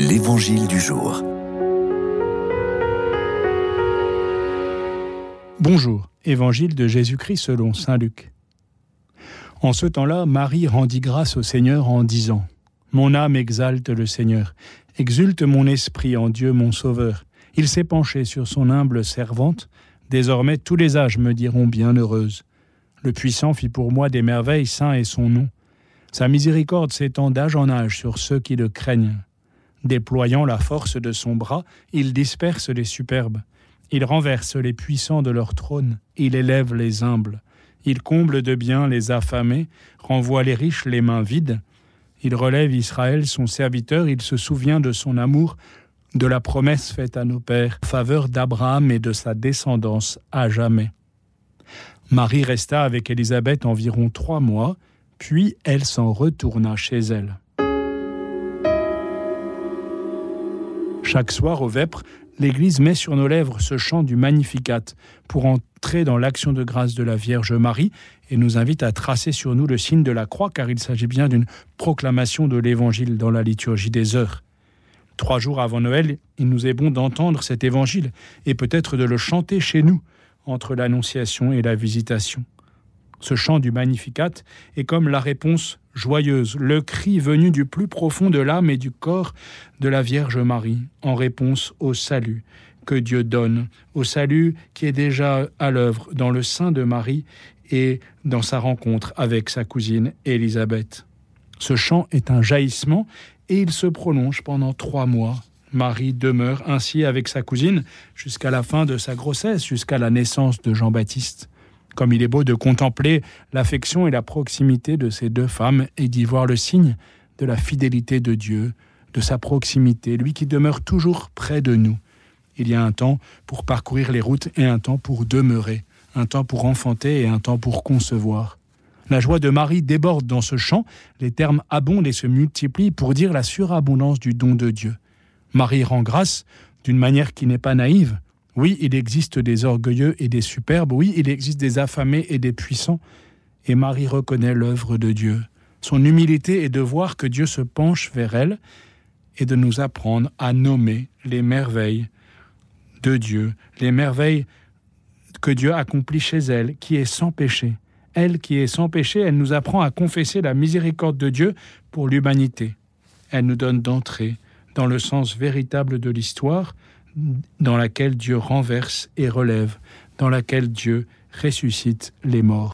L'Évangile du jour. Bonjour, Évangile de Jésus-Christ selon Saint Luc. En ce temps-là, Marie rendit grâce au Seigneur en disant Mon âme exalte le Seigneur, exulte mon esprit en Dieu mon Sauveur. Il s'est penché sur son humble servante. Désormais, tous les âges me diront bienheureuse. Le puissant fit pour moi des merveilles, saint est son nom. Sa miséricorde s'étend d'âge en âge sur ceux qui le craignent. Déployant la force de son bras, il disperse les superbes. Il renverse les puissants de leur trône, il élève les humbles. Il comble de bien les affamés, renvoie les riches les mains vides. Il relève Israël, son serviteur, il se souvient de son amour, de la promesse faite à nos pères, faveur d'Abraham et de sa descendance à jamais. Marie resta avec Élisabeth environ trois mois, puis elle s'en retourna chez elle. Chaque soir au Vêpres, l'Église met sur nos lèvres ce chant du Magnificat pour entrer dans l'action de grâce de la Vierge Marie et nous invite à tracer sur nous le signe de la croix car il s'agit bien d'une proclamation de l'Évangile dans la liturgie des heures. Trois jours avant Noël, il nous est bon d'entendre cet Évangile et peut-être de le chanter chez nous entre l'Annonciation et la Visitation. Ce chant du Magnificat est comme la réponse joyeuse, le cri venu du plus profond de l'âme et du corps de la Vierge Marie, en réponse au salut que Dieu donne, au salut qui est déjà à l'œuvre dans le sein de Marie et dans sa rencontre avec sa cousine Élisabeth. Ce chant est un jaillissement et il se prolonge pendant trois mois. Marie demeure ainsi avec sa cousine jusqu'à la fin de sa grossesse, jusqu'à la naissance de Jean-Baptiste. Comme il est beau de contempler l'affection et la proximité de ces deux femmes et d'y voir le signe de la fidélité de Dieu, de sa proximité, lui qui demeure toujours près de nous. Il y a un temps pour parcourir les routes et un temps pour demeurer, un temps pour enfanter et un temps pour concevoir. La joie de Marie déborde dans ce chant, les termes abondent et se multiplient pour dire la surabondance du don de Dieu. Marie rend grâce d'une manière qui n'est pas naïve, oui, il existe des orgueilleux et des superbes, oui, il existe des affamés et des puissants, et Marie reconnaît l'œuvre de Dieu. Son humilité est de voir que Dieu se penche vers elle et de nous apprendre à nommer les merveilles de Dieu, les merveilles que Dieu accomplit chez elle, qui est sans péché. Elle qui est sans péché, elle nous apprend à confesser la miséricorde de Dieu pour l'humanité. Elle nous donne d'entrer dans le sens véritable de l'histoire, dans laquelle Dieu renverse et relève, dans laquelle Dieu ressuscite les morts.